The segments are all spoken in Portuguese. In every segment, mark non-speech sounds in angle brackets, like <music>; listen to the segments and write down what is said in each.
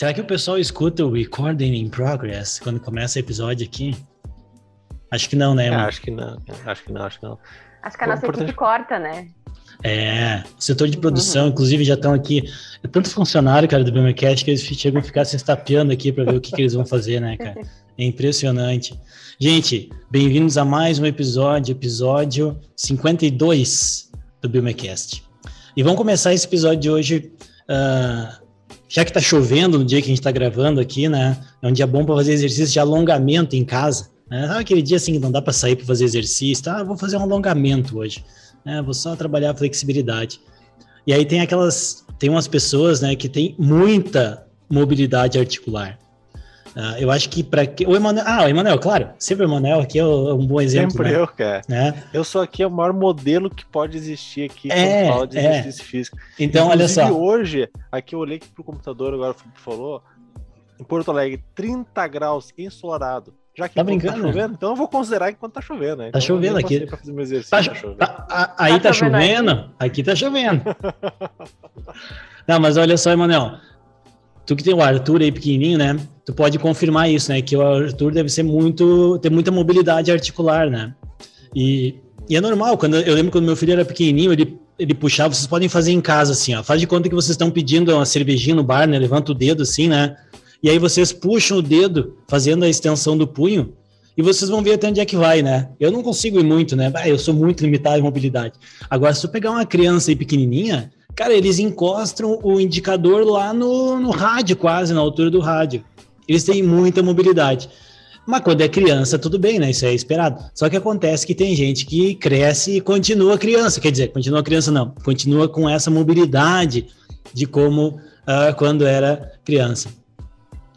Será que o pessoal escuta o recording in progress quando começa o episódio aqui? Acho que não, né? É, acho que não, acho que não, acho que não. Acho que a nossa equipe corta, né? É, o setor de produção, uhum. inclusive, já estão aqui. É tanto funcionário, cara, do BMCast que eles chegam a ficar se estapeando aqui para ver o que, que eles vão fazer, né, cara? <laughs> É impressionante. Gente, bem-vindos a mais um episódio, episódio 52 do BMCast. E vamos começar esse episódio de hoje. Uh, já que tá chovendo no dia que a gente tá gravando aqui, né? É um dia bom para fazer exercício de alongamento em casa. Né? Sabe aquele dia assim que não dá para sair para fazer exercício? Tá, vou fazer um alongamento hoje né? Vou só trabalhar a flexibilidade. E aí tem aquelas, tem umas pessoas, né, que tem muita mobilidade articular. Uh, eu acho que para que o Emanuel, ah, o Emanuel, claro, sempre o Emanuel aqui é um bom exemplo. Sempre né? eu, cara. Né? Eu sou aqui o maior modelo que pode existir aqui é, quando fala de é. exercício físico. Então, Inclusive, olha só. hoje, aqui eu olhei aqui pro computador, agora o Felipe falou, em Porto Alegre, 30 graus ensolarado. Já que tá, tá brincando? tá chovendo, então eu vou considerar enquanto tá chovendo. Né? Tá então, chovendo aqui. Pra fazer meu exercício, tá, tá chovendo. Tá, aí tá, tá chovendo, chovendo aqui tá chovendo. <laughs> Não, mas olha só, Emanuel. Tu que tem o Arthur aí pequenininho, né? Tu pode confirmar isso, né? Que o Arthur deve ser muito, ter muita mobilidade articular, né? E, e é normal, quando eu lembro quando meu filho era pequenininho, ele ele puxava, vocês podem fazer em casa assim, ó. Faz de conta que vocês estão pedindo uma cervejinha no bar, né? Levanta o dedo assim, né? e aí vocês puxam o dedo fazendo a extensão do punho e vocês vão ver até onde é que vai, né? Eu não consigo ir muito, né? eu sou muito limitado em mobilidade. Agora, se eu pegar uma criança aí pequenininha, cara, eles encostam o indicador lá no, no rádio, quase na altura do rádio. Eles têm muita mobilidade. Mas quando é criança, tudo bem, né? Isso é esperado. Só que acontece que tem gente que cresce e continua criança. Quer dizer, continua criança, não. Continua com essa mobilidade de como uh, quando era criança.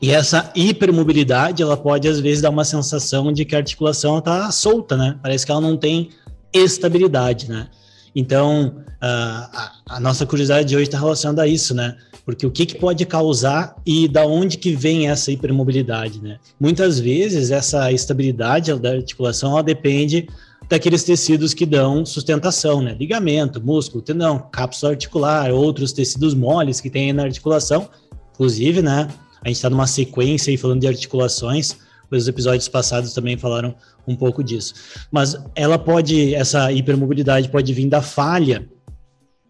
E essa hipermobilidade, ela pode às vezes dar uma sensação de que a articulação está solta, né? Parece que ela não tem estabilidade, né? Então, a, a nossa curiosidade de hoje está relacionada a isso, né? Porque o que, que pode causar e da onde que vem essa hipermobilidade, né? Muitas vezes essa estabilidade da articulação ela depende daqueles tecidos que dão sustentação, né? Ligamento, músculo, tendão, cápsula articular, outros tecidos moles que tem na articulação, inclusive, né? A gente está numa sequência aí falando de articulações, os episódios passados também falaram um pouco disso. Mas ela pode, essa hipermobilidade pode vir da falha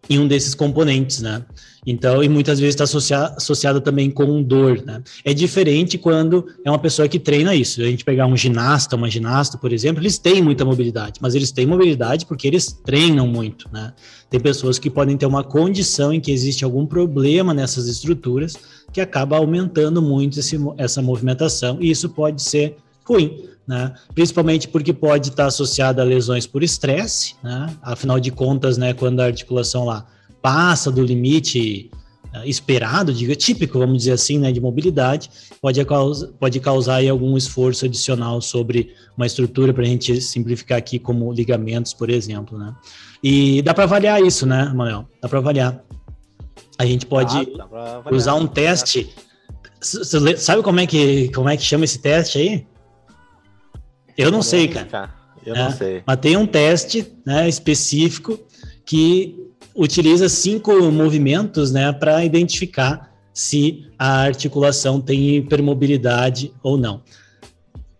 em um desses componentes, né? Então, e muitas vezes está associada, associada também com dor, né? É diferente quando é uma pessoa que treina isso. A gente pegar um ginasta, uma ginasta, por exemplo, eles têm muita mobilidade, mas eles têm mobilidade porque eles treinam muito, né? Tem pessoas que podem ter uma condição em que existe algum problema nessas estruturas que acaba aumentando muito esse, essa movimentação, e isso pode ser ruim, né? Principalmente porque pode estar associado a lesões por estresse, né? Afinal de contas, né, quando a articulação lá passa do limite uh, esperado, diga típico, vamos dizer assim, né, de mobilidade, pode, causar, pode causar aí algum esforço adicional sobre uma estrutura para a gente simplificar aqui como ligamentos, por exemplo, né? E dá para avaliar isso, né, Manuel? Dá para avaliar. A gente pode ah, usar um teste. Sabe como é que como é que chama esse teste aí? Eu não sei, cara. Eu é, não sei. Mas tem um teste né, específico que utiliza cinco movimentos né, para identificar se a articulação tem hipermobilidade ou não.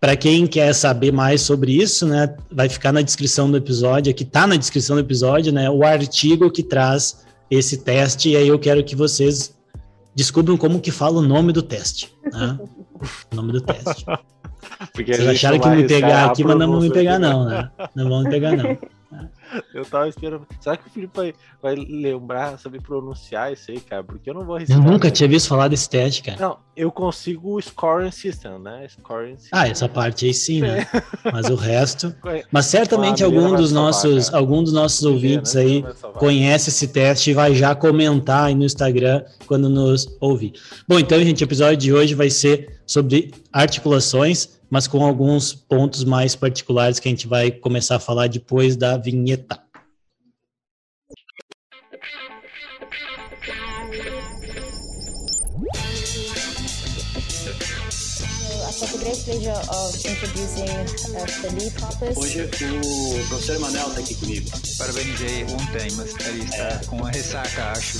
Para quem quer saber mais sobre isso, né, vai ficar na descrição do episódio, aqui está na descrição do episódio, né, o artigo que traz esse teste, e aí eu quero que vocês descubram como que fala o nome do teste. Né? o <laughs> nome do teste. Porque Vocês acharam que me pegar aqui, mas não vão me pegar não, né? Não vão me pegar não. <laughs> <laughs> Eu tava esperando. Será que o Felipe vai, vai lembrar, saber pronunciar isso aí, cara? Porque eu não vou Eu nunca tinha visto falar desse teste, cara. Não, eu consigo o scoring system, né? Scoring system. Ah, essa parte aí sim, né? Mas o resto. <laughs> Mas certamente algum dos nossos, algum dos nossos ouvintes aí conhece esse teste e vai já comentar aí no Instagram quando nos ouvir. Bom, então, gente, o episódio de hoje vai ser sobre articulações mas com alguns pontos mais particulares que a gente vai começar a falar depois da vinheta. Hoje o professor Emanuel está aqui comigo. Parabenizei ontem, mas ele está é. com uma ressaca, acho.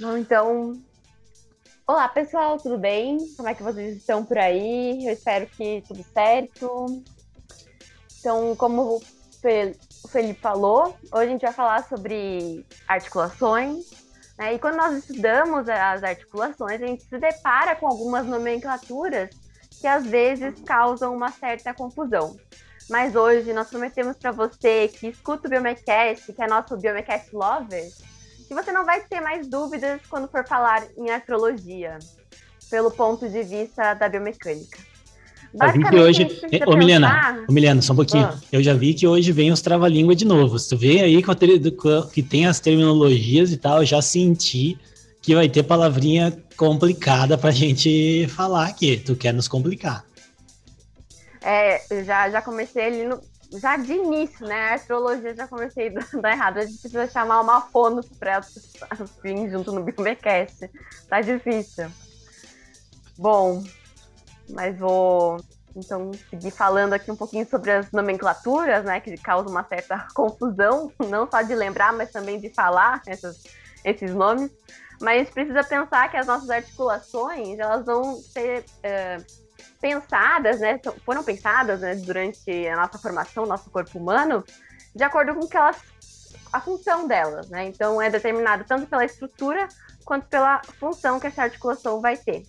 Bom, então. Olá, pessoal, tudo bem? Como é que vocês estão por aí? Eu espero que tudo certo. Então, como o Felipe falou, hoje a gente vai falar sobre articulações. Né? E quando nós estudamos as articulações, a gente se depara com algumas nomenclaturas que às vezes causam uma certa confusão. Mas hoje nós prometemos para você que escuta o Biomecast, que é nosso Biomecast Lover, que você não vai ter mais dúvidas quando for falar em artrologia, pelo ponto de vista da biomecânica. Eu vi que hoje. Ô, Milena, ô, Milena, só um pouquinho. Ah. Eu já vi que hoje vem os trava-língua de novo. Tu vê aí com a, que tem as terminologias e tal, eu já senti que vai ter palavrinha complicada pra <laughs> gente falar aqui. Tu quer nos complicar. É, eu já, já comecei ali no, já de início, né? A astrologia já comecei <laughs> dar errado. A gente precisa chamar uma fono para <laughs> vir junto no Biomecast. Tá difícil. Bom, mas vou então seguir falando aqui um pouquinho sobre as nomenclaturas, né? Que causam uma certa <laughs> confusão, não só de lembrar, mas também de falar essas, esses nomes. Mas a gente precisa pensar que as nossas articulações, elas vão ser. Uh, pensadas, né, foram pensadas né, durante a nossa formação, nosso corpo humano, de acordo com que elas, a função delas, né? Então é determinado tanto pela estrutura quanto pela função que essa articulação vai ter.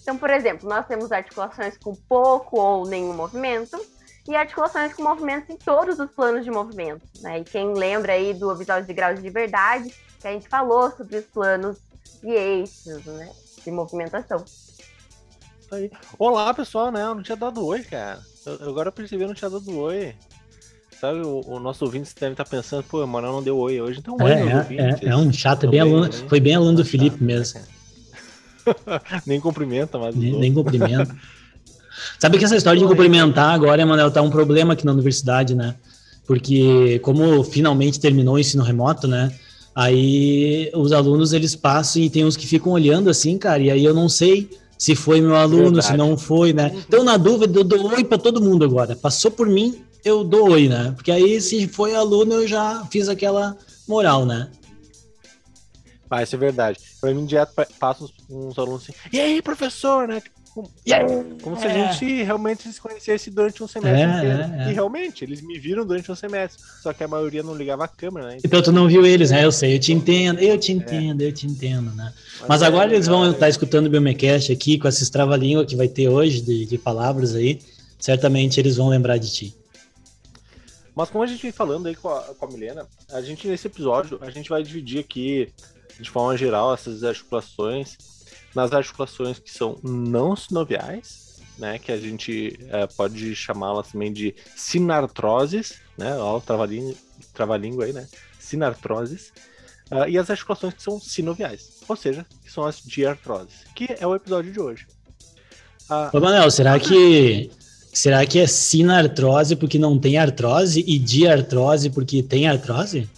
Então, por exemplo, nós temos articulações com pouco ou nenhum movimento e articulações com movimentos em todos os planos de movimento. Né? E quem lembra aí do episódio de graus de verdade, que a gente falou sobre os planos e eixos né, de movimentação. Aí. Olá, pessoal, né? Eu não tinha dado oi, cara. Eu, agora eu percebi que eu não tinha dado oi. Sabe, o, o nosso ouvinte deve estar pensando, pô, o Manuel não deu oi hoje, então oi, é, é, é, um chato, é bem aluno, foi bem aluno do Felipe mesmo. <laughs> nem cumprimenta, mas. Nem, nem cumprimenta. <laughs> Sabe que essa história de cumprimentar agora, Emanuel, tá um problema aqui na universidade, né? Porque como finalmente terminou o ensino remoto, né? Aí os alunos eles passam e tem uns que ficam olhando assim, cara, e aí eu não sei se foi meu aluno, Verdade. se não foi, né? Então, na dúvida, eu dou oi para todo mundo agora. Passou por mim, eu dou oi, né? Porque aí, se foi aluno, eu já fiz aquela moral, né? Ah, isso é verdade. Pra mim, direto passa uns, uns alunos assim, e aí, professor, né? Como, como se a é. gente realmente se conhecesse durante um semestre é, inteiro. É, é. E realmente, eles me viram durante um semestre. Só que a maioria não ligava a câmera, né? Então tu não viu eles, né? Eu sei, eu te entendo, eu te entendo, eu te entendo, né? Mas, Mas agora eles vão estar escutando o Biomecast aqui com essa trava-língua que vai ter hoje de, de palavras aí. Certamente eles vão lembrar de ti. Mas como a gente vem falando aí com a, com a Milena, a gente nesse episódio, a gente vai dividir aqui de forma geral essas articulações nas articulações que são não sinoviais, né, que a gente é, pode chamá-las também de sinartroses, né, ó, trava-língua trava aí, né, sinartroses, uh, e as articulações que são sinoviais, ou seja, que são as diartroses, que é o episódio de hoje. Uh, Ô, Manel, será que será que é sinartrose porque não tem artrose e diartrose porque tem artrose?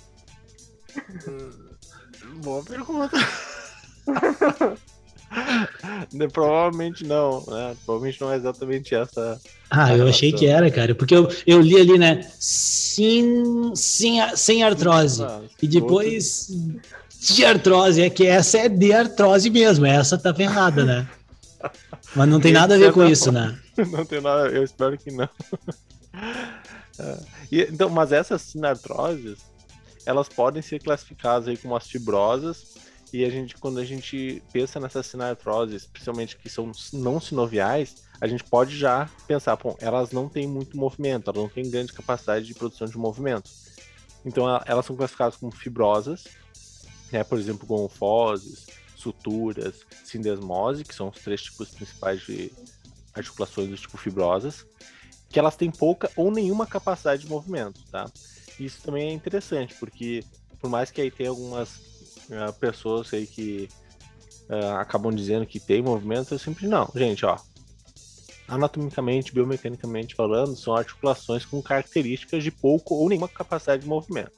Hum, boa pergunta. <laughs> <laughs> Provavelmente não, né? Provavelmente não é exatamente essa. Ah, eu achei que era, cara, porque eu, eu li ali, né? Sim, sim, sem artrose. Ah, e depois de artrose, é que essa é de artrose mesmo, essa tá ferrada, né? Mas não tem <laughs> nada a ver com isso, né? <laughs> Não tem nada, eu espero que não. É. E, então, mas essas sinartroses, elas podem ser classificadas aí como as fibrosas e a gente, quando a gente pensa nessas sinartroses, principalmente que são não sinoviais, a gente pode já pensar, bom, elas não têm muito movimento, elas não têm grande capacidade de produção de movimento. Então elas são classificadas como fibrosas, né, por exemplo, gonfoses, suturas, sindesmose, que são os três tipos principais de articulações do tipo fibrosas, que elas têm pouca ou nenhuma capacidade de movimento, tá? Isso também é interessante, porque por mais que aí tenha algumas uh, pessoas aí que uh, acabam dizendo que tem movimento, eu sempre não, gente, ó. Anatomicamente, biomecanicamente falando, são articulações com características de pouco ou nenhuma capacidade de movimento.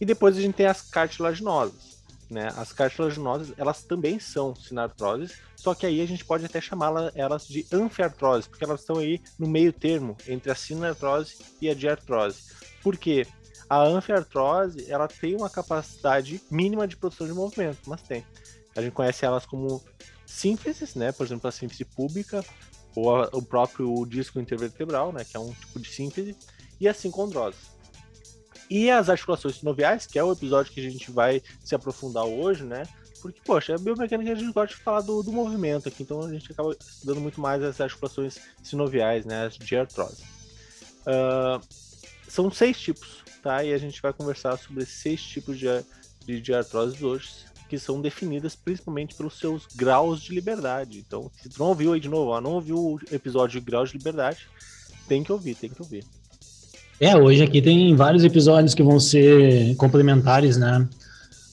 E depois a gente tem as cartilaginosas, né? As cartilaginosas, elas também são sinartroses, só que aí a gente pode até chamá-las elas de anfiartrose, porque elas estão aí no meio termo entre a sinartrose e a diartrose. Por quê? A anfiartrose, ela tem uma capacidade mínima de produção de movimento, mas tem. A gente conhece elas como sínfises, né? Por exemplo, a síntese pública, ou a, o próprio disco intervertebral, né? Que é um tipo de síntese, e a sincondrose. E as articulações sinoviais, que é o episódio que a gente vai se aprofundar hoje, né? Porque, poxa, a biomecânica a gente gosta de falar do, do movimento aqui, então a gente acaba estudando muito mais as articulações sinoviais, né? As de artrose. Uh, são seis tipos, tá? E a gente vai conversar sobre seis tipos de, de, de artrose hoje, que são definidas principalmente pelos seus graus de liberdade. Então, se tu não ouviu aí de novo, ó, não ouviu o episódio de graus de liberdade, tem que ouvir, tem que ouvir. É, hoje aqui tem vários episódios que vão ser complementares, né?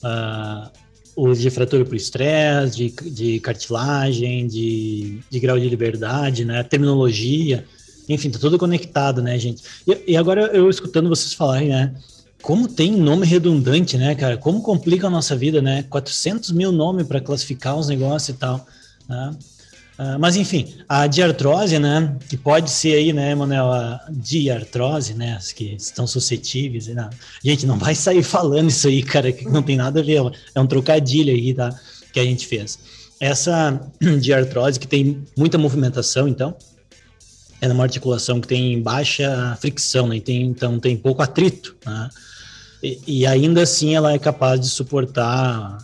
Uh, os de fratura por estresse, de, de cartilagem, de, de grau de liberdade, né? Terminologia. Enfim, tá tudo conectado, né, gente? E, e, agora eu escutando vocês falarem, né? Como tem nome redundante, né, cara? Como complica a nossa vida, né? 400 mil nomes para classificar os negócios e tal. Né? Uh, mas enfim, a diartrose, né, que pode ser aí, né, Manuel, a diartrose, né, as que estão suscetíveis, né? gente, não vai sair falando isso aí, cara, que não tem nada a ver, é um trocadilho aí, tá, que a gente fez. Essa <clears throat> diartrose que tem muita movimentação, então, é uma articulação que tem baixa fricção, né? Tem, então tem pouco atrito, né? E, e, ainda assim ela é capaz de suportar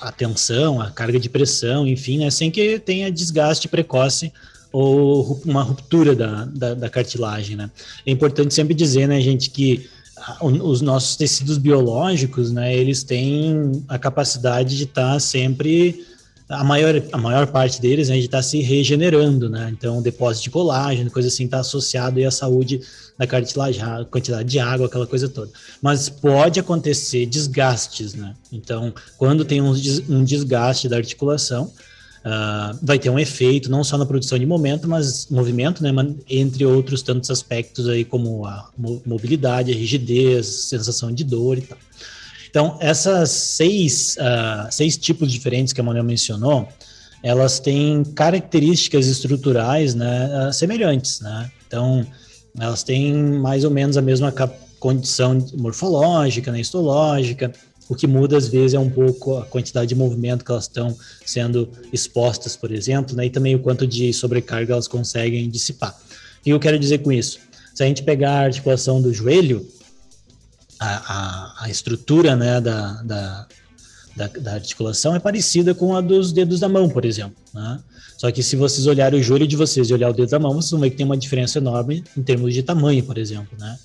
a, tensão, a carga de pressão, enfim, né? Sem que tenha desgaste precoce ou uma ruptura da, da, da cartilagem, né? É importante sempre dizer, né, gente, que os nossos tecidos biológicos, né, eles têm a capacidade de estar sempre a maior, a maior parte deles né, está se regenerando, né? Então, depósito de colágeno, coisa assim, está associado à saúde da cartilagem, quantidade de água, aquela coisa toda. Mas pode acontecer desgastes, né? Então, quando tem um, um desgaste da articulação, uh, vai ter um efeito não só na produção de momento, mas movimento, né? Entre outros tantos aspectos aí, como a mobilidade, a rigidez, sensação de dor e tal. Então, essas seis, uh, seis tipos diferentes que a Manuel mencionou, elas têm características estruturais né, uh, semelhantes, né? Então, elas têm mais ou menos a mesma condição morfológica, né, histológica, o que muda às vezes é um pouco a quantidade de movimento que elas estão sendo expostas, por exemplo, né, e também o quanto de sobrecarga elas conseguem dissipar. O que eu quero dizer com isso? Se a gente pegar a articulação do joelho, a, a, estrutura né, da, da, da, da, articulação é parecida com a dos dedos da mão, por exemplo. Né? Só que se vocês olharem o joelho de vocês e olhar o dedo da mão, vocês vão ver que tem uma diferença enorme em termos de tamanho, por exemplo. Né?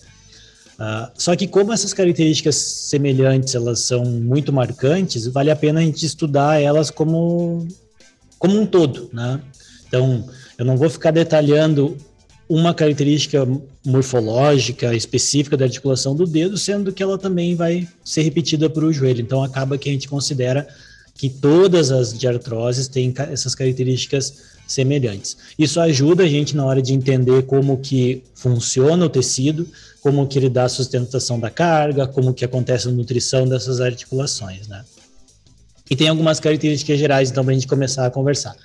Uh, só que como essas características semelhantes elas são muito marcantes, vale a pena a gente estudar elas como, como um todo. Né? Então, eu não vou ficar detalhando uma característica morfológica específica da articulação do dedo, sendo que ela também vai ser repetida para o joelho. Então acaba que a gente considera que todas as diartroses têm essas características semelhantes. Isso ajuda a gente na hora de entender como que funciona o tecido, como que ele dá a sustentação da carga, como que acontece a nutrição dessas articulações, né? E tem algumas características gerais, então, para a gente começar a conversar.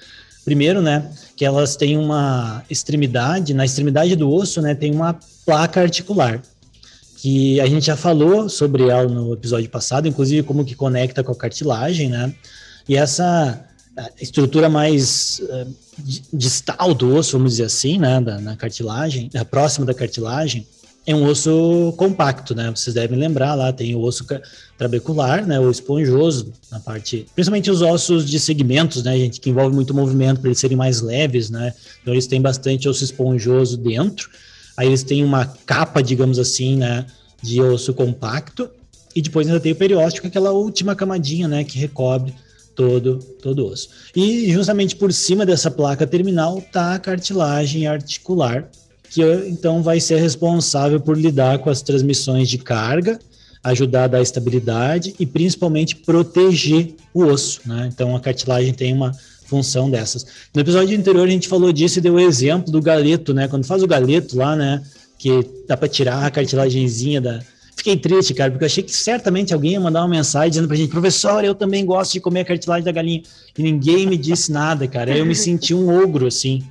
Primeiro, né, que elas têm uma extremidade, na extremidade do osso, né, tem uma placa articular, que a gente já falou sobre ela no episódio passado, inclusive como que conecta com a cartilagem, né, e essa estrutura mais uh, distal do osso, vamos dizer assim, né, da, na cartilagem, próxima da cartilagem, é um osso compacto, né? Vocês devem lembrar lá, tem o osso trabecular, né? O esponjoso na parte, principalmente os ossos de segmentos, né, gente, que envolve muito movimento para eles serem mais leves, né? Então eles têm bastante osso esponjoso dentro. Aí eles têm uma capa, digamos assim, né, de osso compacto e depois ainda tem o perióstico, aquela última camadinha, né, que recobre todo todo osso. E justamente por cima dessa placa terminal tá a cartilagem articular que então vai ser responsável por lidar com as transmissões de carga, ajudar a dar estabilidade e principalmente proteger o osso, né? Então a cartilagem tem uma função dessas. No episódio anterior a gente falou disso e deu o exemplo do galeto, né? Quando faz o galeto lá, né, que dá para tirar a cartilagemzinha da Fiquei triste, cara, porque eu achei que certamente alguém ia mandar uma mensagem dizendo pra gente, professor, eu também gosto de comer a cartilagem da galinha. E ninguém me disse nada, cara. Eu me senti um ogro, assim.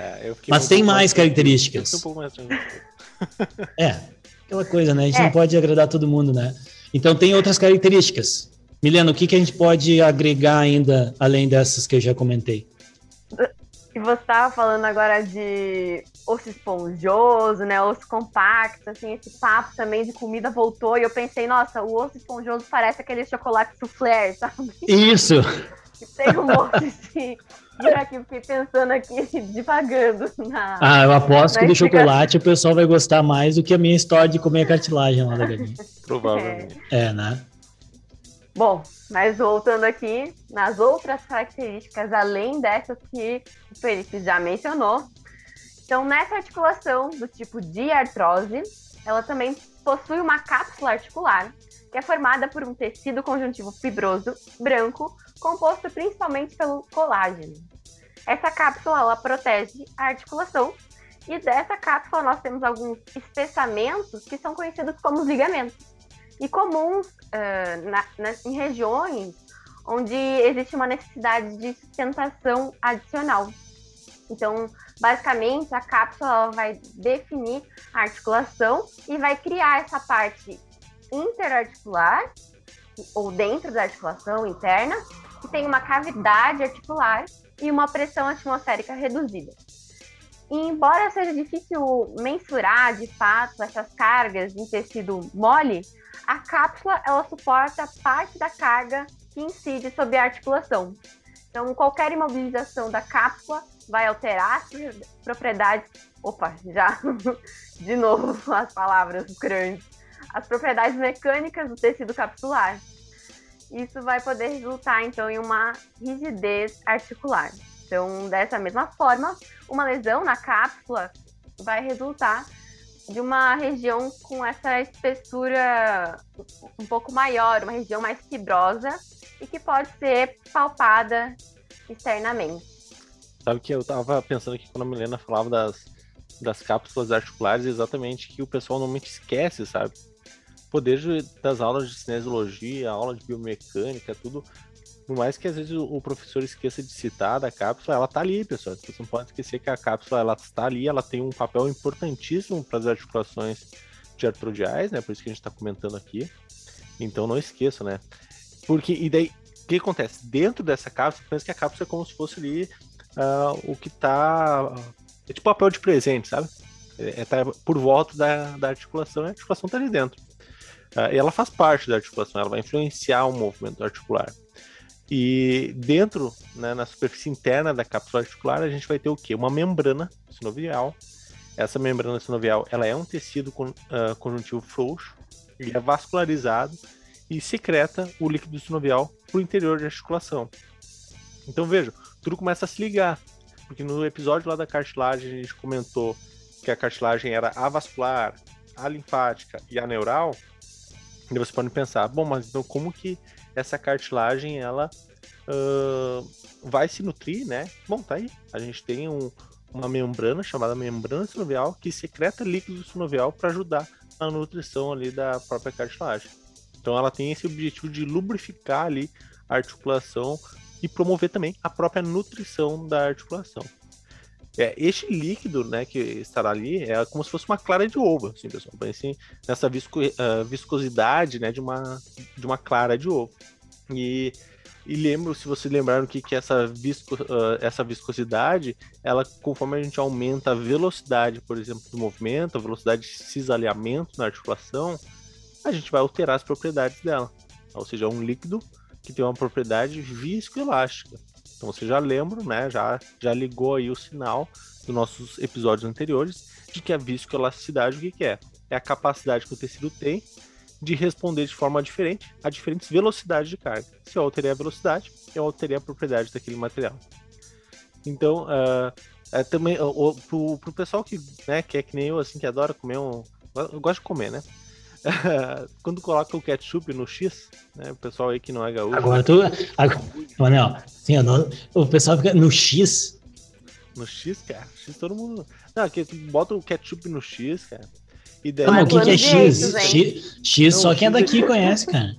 É, Mas um tem mais, características. Um pouco mais é, aquela coisa, né? A gente é. não pode agradar todo mundo, né? Então tem outras características. Milena, o que, que a gente pode agregar ainda, além dessas que eu já comentei? E você estava falando agora de osso esponjoso, né? Osso compacto, assim, esse papo também de comida voltou e eu pensei, nossa, o osso esponjoso parece aquele chocolate soufflé, sabe? Isso! <laughs> Tem um monte de. Por aqui, fiquei pensando aqui, <laughs> divagando. Na, ah, eu aposto que do chocolate o pessoal vai gostar mais do que a minha história de comer cartilagem lá da galinha. <laughs> Provavelmente. É, é né? Bom, mas voltando aqui nas outras características, além dessas que o Felipe já mencionou. Então, nessa articulação do tipo de artrose, ela também possui uma cápsula articular, que é formada por um tecido conjuntivo fibroso branco, composto principalmente pelo colágeno. Essa cápsula ela protege a articulação e dessa cápsula nós temos alguns espessamentos que são conhecidos como ligamentos e comuns uh, na, na, em regiões onde existe uma necessidade de sustentação adicional. Então, basicamente, a cápsula vai definir a articulação e vai criar essa parte interarticular, ou dentro da articulação interna, que tem uma cavidade articular e uma pressão atmosférica reduzida. E embora seja difícil mensurar de fato essas cargas em tecido mole, a cápsula ela suporta parte da carga que incide sobre a articulação. Então, qualquer imobilização da cápsula vai alterar as propriedades. Opa, já <laughs> de novo as palavras grandes. As propriedades mecânicas do tecido capsular. Isso vai poder resultar, então, em uma rigidez articular. Então, dessa mesma forma, uma lesão na cápsula vai resultar de uma região com essa espessura um pouco maior, uma região mais fibrosa e que pode ser palpada externamente. Sabe que eu estava pensando aqui quando a Milena falava das, das cápsulas articulares, exatamente que o pessoal normalmente esquece, sabe? O poder das aulas de cinesiologia, aula de biomecânica, tudo por mais que às vezes o professor esqueça de citar da cápsula, ela tá ali, pessoal. Você não pode esquecer que a cápsula ela está ali, ela tem um papel importantíssimo para as articulações de artrodiais, né? Por isso que a gente está comentando aqui. Então não esqueça, né? Porque, e daí, o que acontece? Dentro dessa cápsula, pensa que a cápsula é como se fosse ali uh, o que tá. É tipo papel de presente, sabe? É, é tá por volta da, da articulação a articulação tá ali dentro. Uh, e ela faz parte da articulação, ela vai influenciar o movimento articular. E dentro, né, na superfície interna da cápsula articular, a gente vai ter o quê? Uma membrana sinovial. Essa membrana sinovial, ela é um tecido con, uh, conjuntivo frouxo, ele é vascularizado e secreta o líquido sinovial para o interior da articulação. Então veja, tudo começa a se ligar, porque no episódio lá da cartilagem a gente comentou que a cartilagem era avascular, a linfática e a neural. E você pode pensar, bom, mas então como que essa cartilagem ela uh, vai se nutrir, né? Bom, tá aí. A gente tem um, uma membrana chamada membrana sinovial que secreta líquido sinovial para ajudar na nutrição ali da própria cartilagem. Então ela tem esse objetivo de lubrificar ali a articulação e promover também a própria nutrição da articulação. É, este líquido, né, que estará ali, é como se fosse uma clara de ovo, assim, pessoal. Pense nessa visco, uh, viscosidade, né, de uma, de uma clara de ovo. E, e lembro, se vocês lembraram que, que essa, visco, uh, essa viscosidade, ela, conforme a gente aumenta a velocidade, por exemplo, do movimento, a velocidade de cisalhamento na articulação, a gente vai alterar as propriedades dela. Ou seja, é um líquido que tem uma propriedade viscoelástica. Então você já lembra, né? Já, já ligou aí o sinal dos nossos episódios anteriores de que a viscoelasticidade o que, que é? É a capacidade que o tecido tem de responder de forma diferente a diferentes velocidades de carga. Se eu alterei a velocidade, eu alterei a propriedade daquele material. Então, uh, é também uh, pro, pro pessoal que, né, que é que nem eu, assim, que adora comer um. Eu gosto de comer, né? <laughs> quando coloca o ketchup no X, né? O pessoal aí que não é gaúcho. Agora tu. Agora, Manel, assim, o pessoal fica no X. No X, cara. X todo mundo. Não, aqui tu bota o ketchup no X, cara. E daí, Não, mas o que, que é X? X, X Não, só quem é X é- daqui conhece, cara.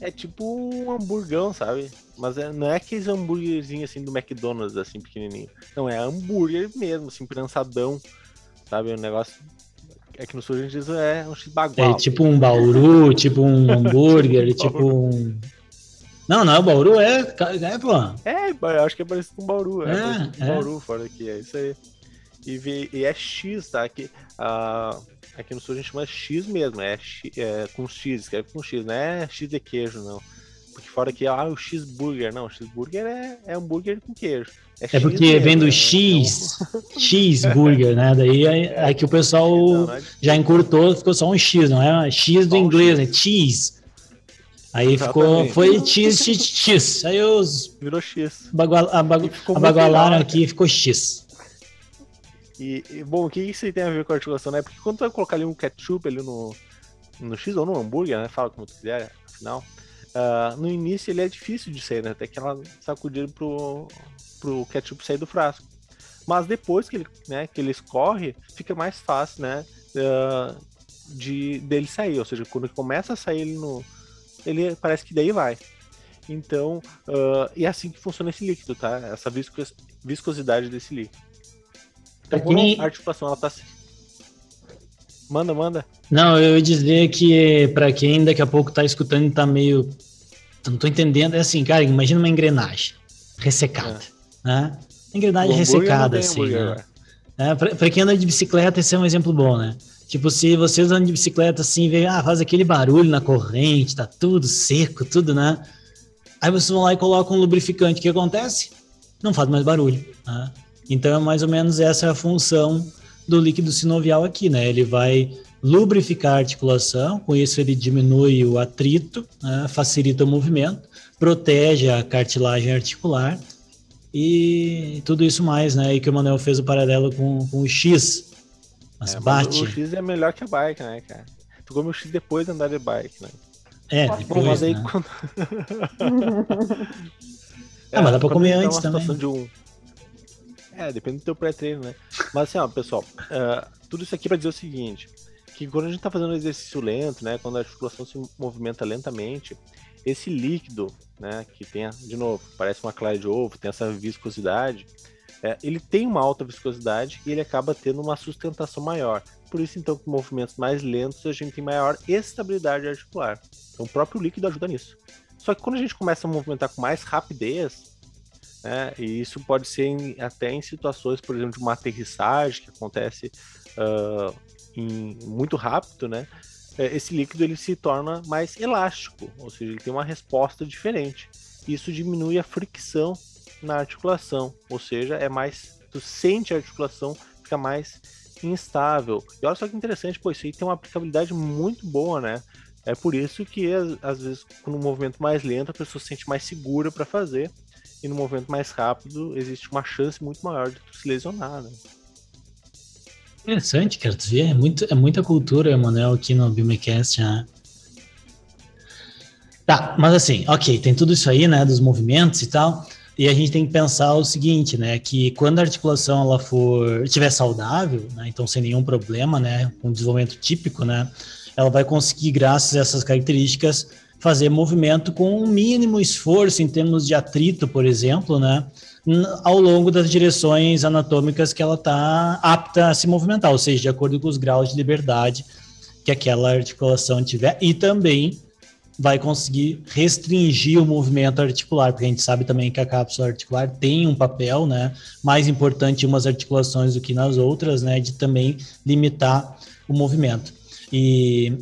é tipo um hamburgão, sabe? Mas é- não é aqueles hambúrguerzinhos assim do McDonald's, assim, pequenininho. Não, é hambúrguer mesmo, assim, prensadão, sabe? O negócio. É que no sul a gente diz é um x-bagual. É tipo um bauru, tipo um <laughs> hambúrguer, tipo um. Não, não é o bauru, é, é pô. É, eu acho que é parecido com Bauru. É, É, parecido com é. Bauru, fora aqui, é isso aí. E, e é X, tá? Aqui, ah, aqui no sul a gente chama X mesmo, é, X, é com X, escreve com X, não é X de queijo, não. Porque fora aqui, ah, o X-burger. Não, o X-burger é, é hambúrguer com queijo. É X porque mesmo, vem do né? X, X-burger, <laughs> né? Daí é, é que o pessoal <laughs> não, não é já encurtou, ficou só um X, não é X do Só um inglês, X. né? Cheese. Aí ficou, foi X, X, X. Aí os Virou X. bagua- abagu- abagualaram aqui e ficou X. E, e, bom, o que isso tem a ver com a articulação, né? Porque quando tu vai colocar ali um ketchup ali no, no X ou no hambúrguer, né? Fala como tu quiser, afinal. Ah, no início ele é difícil de sair, né? Até que ela sacudir pro, pro ketchup sair do frasco. Mas depois que ele, né, que ele escorre, fica mais fácil, né? ah, de dele sair. Ou seja, quando começa a sair ele no. Ele parece que daí vai. Então, ah, e é assim que funciona esse líquido, tá? Essa viscos- viscosidade desse líquido. Então, quando a articulação ela tá. Manda, manda. Não, eu ia dizer que pra quem daqui a pouco tá escutando e tá meio. Não tô entendendo. É assim, cara, imagina uma engrenagem ressecada. Né? Engrenagem ressecada, assim. Né? É, pra, pra quem anda de bicicleta, esse é um exemplo bom, né? Tipo, se você andando de bicicleta assim, vê, ah, faz aquele barulho na corrente, tá tudo seco, tudo, né? Aí vocês vão lá e colocam um lubrificante. O que acontece? Não faz mais barulho. Né? Então, é mais ou menos essa a função do líquido sinovial aqui, né? Ele vai lubrificar a articulação, com isso ele diminui o atrito, né? facilita o movimento, protege a cartilagem articular e tudo isso mais, né? E que o Manuel fez o paralelo com, com o X. Mas É, mas bate. o X é melhor que a bike, né, cara? Tu come o X depois de andar de bike, né? É, depois, Bom, mas aí né? quando. Ah, <laughs> mas dá pra quando comer antes tá também. situação De um... É, depende do teu pré-treino, né? Mas assim, ó, pessoal, ah, tudo isso aqui pra dizer o seguinte: que quando a gente tá fazendo um exercício lento, né? Quando a articulação se movimenta lentamente, esse líquido, né? Que tem, de novo, parece uma clara de ovo, tem essa viscosidade. é, ele tem uma alta viscosidade e ele acaba tendo uma sustentação maior. Por isso, então, com movimentos mais lentos, a gente tem maior estabilidade articular. Então, o próprio líquido ajuda nisso. Só que quando a gente começa a movimentar com mais rapidez, né, e isso pode ser em- até em situações, por exemplo, de uma aterrissagem que acontece ah, em- muito rápido, né? é, Esse líquido ele se torna mais elástico, ou seja, ele tem uma resposta diferente. Isso diminui a fricção na articulação, ou seja, é mais tu sente a articulação fica mais instável. E olha só que interessante, pô, isso aí tem uma aplicabilidade muito boa, né? É por isso que às, vezes no movimento mais lento a pessoa se sente mais segura para fazer e no movimento mais rápido existe uma chance muito maior de tu se lesionar, né? Interessante, cara. Tu é, muito, é muita cultura, Emanuel, aqui no Biomecast, né? Tá, mas assim, ok, tem tudo isso aí, né, dos movimentos e tal, e a gente tem que pensar o seguinte, né, que quando a articulação ela for, estiver saudável, né, então sem nenhum problema, né, com desenvolvimento típico, né, ela vai conseguir, graças a essas características, fazer movimento com um mínimo esforço em termos de atrito, por exemplo, né, ao longo das direções anatômicas que ela está apta a se movimentar, ou seja, de acordo com os graus de liberdade que aquela articulação tiver, e também vai conseguir restringir o movimento articular, porque a gente sabe também que a cápsula articular tem um papel, né, mais importante em umas articulações do que nas outras, né, de também limitar o movimento. E,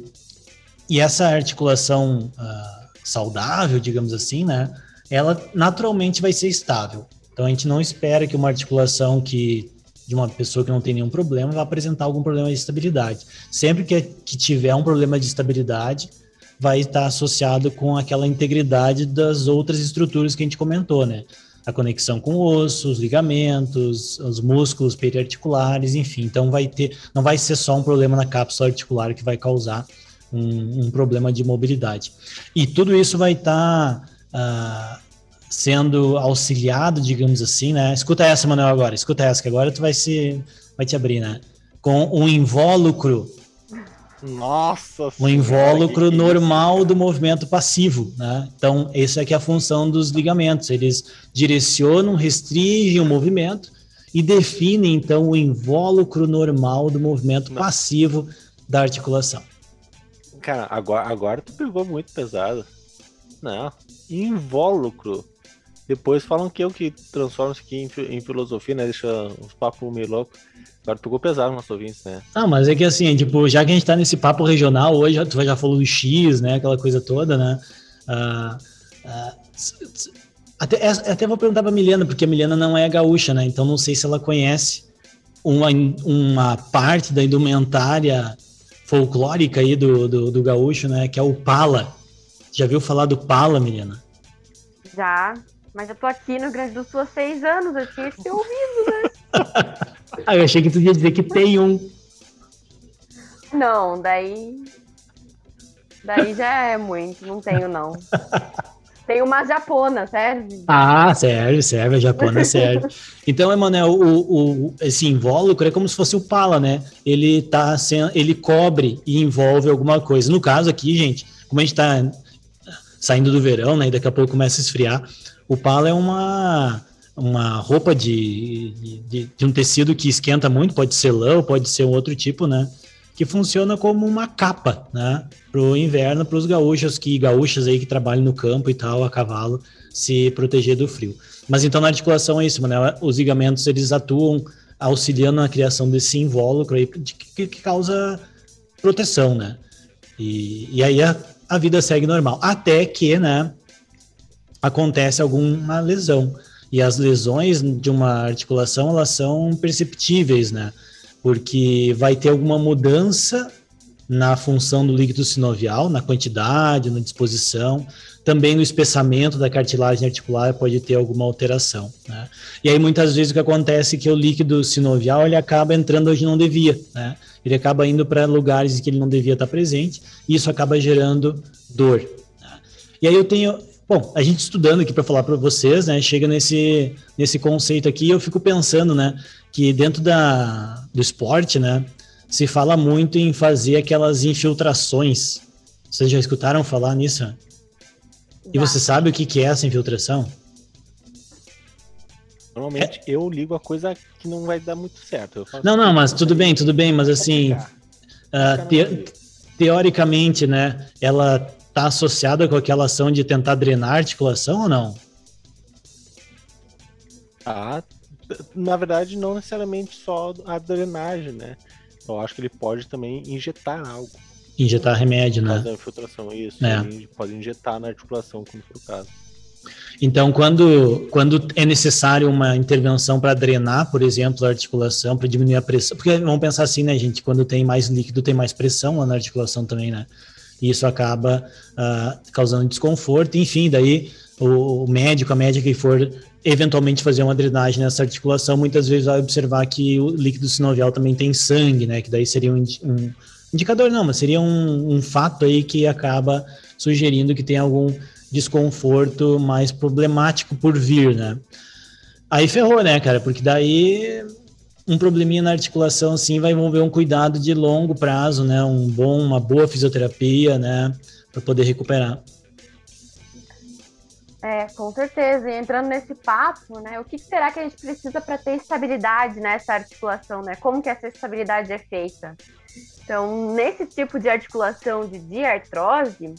e essa articulação ah, saudável, digamos assim, né, ela naturalmente vai ser estável. Então a gente não espera que uma articulação que de uma pessoa que não tem nenhum problema vai apresentar algum problema de estabilidade. Sempre que, que tiver um problema de estabilidade, vai estar associado com aquela integridade das outras estruturas que a gente comentou, né? A conexão com o osso, os ligamentos, os músculos periarticulares, enfim. Então vai ter, não vai ser só um problema na cápsula articular que vai causar um, um problema de mobilidade. E tudo isso vai estar ah, sendo auxiliado, digamos assim, né? Escuta essa, Manuel, agora. Escuta essa, que agora tu vai se vai te abrir, né? Com um invólucro Nossa O invólucro que normal que do movimento passivo, né? Então, essa é que é a função dos ligamentos. Eles direcionam, restringem o movimento e definem, então, o invólucro normal do movimento Não. passivo da articulação. Cara, agora, agora tu pegou muito pesado. Não, invólucro. Depois falam que eu que transformo isso aqui em, em filosofia, né? Deixa uns papos meio loucos. Agora pegou pesado nossos ouvintes, né? Ah, mas é que assim, tipo, já que a gente tá nesse papo regional hoje, tu já falou do X, né? Aquela coisa toda, né? Uh, uh, até, até vou perguntar pra Milena, porque a Milena não é gaúcha, né? Então não sei se ela conhece uma, uma parte da indumentária folclórica aí do, do, do gaúcho, né? Que é o pala. Já viu falar do pala, Milena? Já, mas eu tô aqui no Rio Grande do Sul há seis anos, eu tinha esse <laughs> ouvido, né? ah, eu achei que tu ia dizer que tem um. Não, daí. Daí já é muito, não tenho não. <laughs> Tem uma japona, serve? Ah, serve, serve, a japona <laughs> serve. Então, Emanuel, o, o, esse invólucro é como se fosse o pala, né? Ele tá sendo, ele cobre e envolve alguma coisa. No caso aqui, gente, como a gente tá saindo do verão, né? E daqui a pouco começa a esfriar, o pala é uma uma roupa de, de, de, um tecido que esquenta muito, pode ser lã, pode ser um outro tipo, né? Que funciona como uma capa, né? Pro inverno, para os gaúchos que gaúchas aí que trabalham no campo e tal, a cavalo, se proteger do frio. Mas então na articulação é isso, né? Os ligamentos eles atuam auxiliando na criação desse invólucro aí que, que causa proteção, né? E, e aí a, a vida segue normal, até que, né? Acontece alguma lesão e as lesões de uma articulação, elas são perceptíveis, né? Porque vai ter alguma mudança na função do líquido sinovial, na quantidade, na disposição, também no espessamento da cartilagem articular pode ter alguma alteração, né? E aí muitas vezes o que acontece é que o líquido sinovial ele acaba entrando onde não devia, né? Ele acaba indo para lugares em que ele não devia estar presente e isso acaba gerando dor. Né? E aí eu tenho Bom, a gente estudando aqui para falar para vocês, né, chega nesse, nesse conceito aqui, eu fico pensando, né, que dentro da, do esporte, né, se fala muito em fazer aquelas infiltrações. Vocês já escutaram falar nisso? Já. E você sabe o que, que é essa infiltração? Normalmente é... eu ligo a coisa que não vai dar muito certo. não, não, mas tudo bem, tudo bem, mas assim, uh, te, teoricamente, né, ela está associada com aquela ação de tentar drenar a articulação ou não? Ah, na verdade, não necessariamente só a drenagem, né? Eu acho que ele pode também injetar algo. Injetar remédio, né? Fazer infiltração, isso. É. pode injetar na articulação, quando for o caso. Então, quando, quando é necessário uma intervenção para drenar, por exemplo, a articulação, para diminuir a pressão, porque vamos pensar assim, né, gente? Quando tem mais líquido, tem mais pressão lá na articulação também, né? E isso acaba uh, causando desconforto. Enfim, daí o, o médico, a médica que for eventualmente fazer uma drenagem nessa articulação, muitas vezes vai observar que o líquido sinovial também tem sangue, né? Que daí seria um, um indicador, não, mas seria um, um, fato aí que acaba sugerindo que tem algum desconforto mais problemático por vir, né? Aí ferrou, né, cara? Porque daí um probleminha na articulação assim vai envolver um cuidado de longo prazo, né? Um bom, uma boa fisioterapia, né? Para poder recuperar. É, com certeza. E entrando nesse papo, né? O que será que a gente precisa para ter estabilidade nessa articulação, né? Como que essa estabilidade é feita? Então, nesse tipo de articulação de diartrose,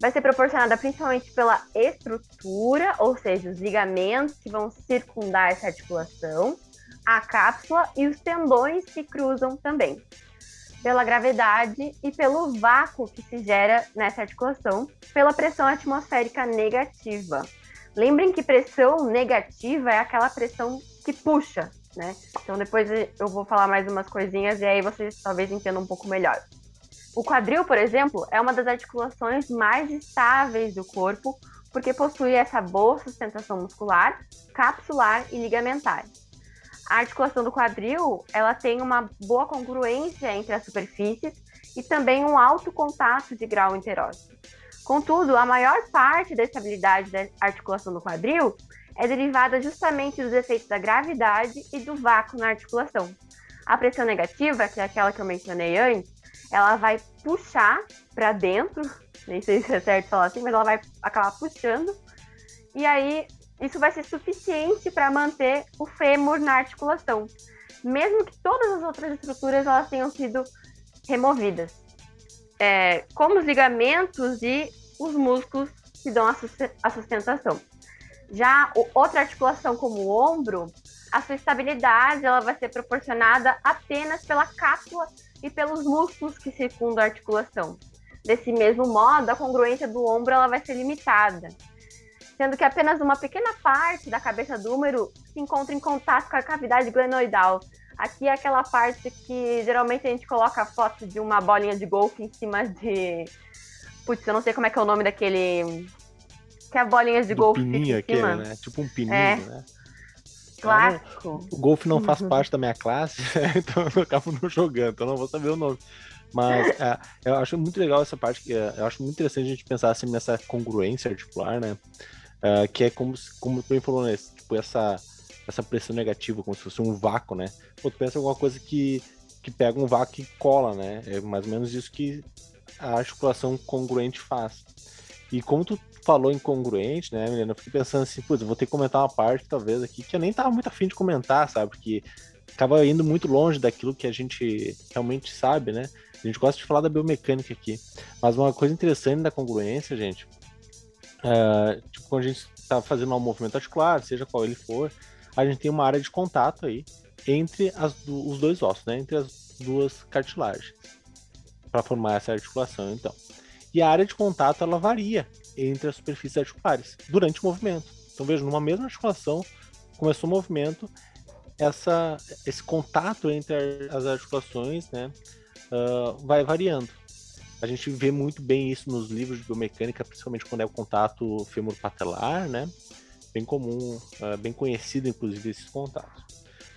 vai ser proporcionada principalmente pela estrutura, ou seja, os ligamentos que vão circundar essa articulação, a cápsula e os tendões que cruzam também, pela gravidade e pelo vácuo que se gera nessa articulação, pela pressão atmosférica negativa. Lembrem que pressão negativa é aquela pressão que puxa, né? Então depois eu vou falar mais umas coisinhas e aí vocês talvez entendam um pouco melhor. O quadril, por exemplo, é uma das articulações mais estáveis do corpo porque possui essa boa sustentação muscular, capsular e ligamentar a articulação do quadril ela tem uma boa congruência entre as superfícies e também um alto contato de grau interóseo. Contudo, a maior parte da estabilidade da articulação do quadril é derivada justamente dos efeitos da gravidade e do vácuo na articulação. A pressão negativa, que é aquela que eu mencionei antes, ela vai puxar para dentro, <laughs> nem sei se é certo falar assim, mas ela vai acabar puxando, e aí isso vai ser suficiente para manter o fêmur na articulação, mesmo que todas as outras estruturas elas tenham sido removidas, é, como os ligamentos e os músculos que dão a sustentação. Já outra articulação como o ombro, a sua estabilidade ela vai ser proporcionada apenas pela cápsula e pelos músculos que circundam a articulação. Desse mesmo modo, a congruência do ombro ela vai ser limitada, sendo que apenas uma pequena parte da cabeça do úmero se encontra em contato com a cavidade glenoidal. Aqui é aquela parte que geralmente a gente coloca a foto de uma bolinha de golfe em cima de. Putz, eu não sei como é que é o nome daquele. Que é a bolinha de Do golfe pininho aquele, né? Tipo um pininho, É. né? Clássico. O golfe não faz Uhum. parte da minha classe, <laughs> então eu acabo não jogando, então eu não vou saber o nome. Mas é, eu acho muito legal essa parte, que é, eu acho muito interessante a gente pensar assim nessa congruência articular, né? É, que é como, como tu falou, né? Tipo, essa, essa pressão negativa, como se fosse um vácuo, né? Pô, tu pensa em alguma coisa que, que pega um vácuo e cola, né? É mais ou menos isso que a articulação congruente faz. E como tu falou em congruente, né, Milena? Eu fiquei pensando assim, putz, eu vou ter que comentar uma parte, talvez, aqui, que eu nem tava muito afim de comentar, sabe? Porque acaba indo muito longe daquilo que a gente realmente sabe, né? A gente gosta de falar da biomecânica aqui. Mas uma coisa interessante da congruência, gente, é, tipo, quando a gente tá fazendo um movimento articular, seja qual ele for, a gente tem uma área de contato aí entre as os dois ossos, né? Entre as duas cartilagens, para formar essa articulação, então. E a área de contato, ela varia entre as superfícies articulares durante o movimento. Então, veja, numa mesma articulação, começou o movimento, essa, esse contato entre as articulações né, ah, vai variando. A gente vê muito bem isso nos livros de biomecânica, principalmente quando é o contato femur-patelar, né? Bem comum, ah, bem conhecido, inclusive, esses contatos.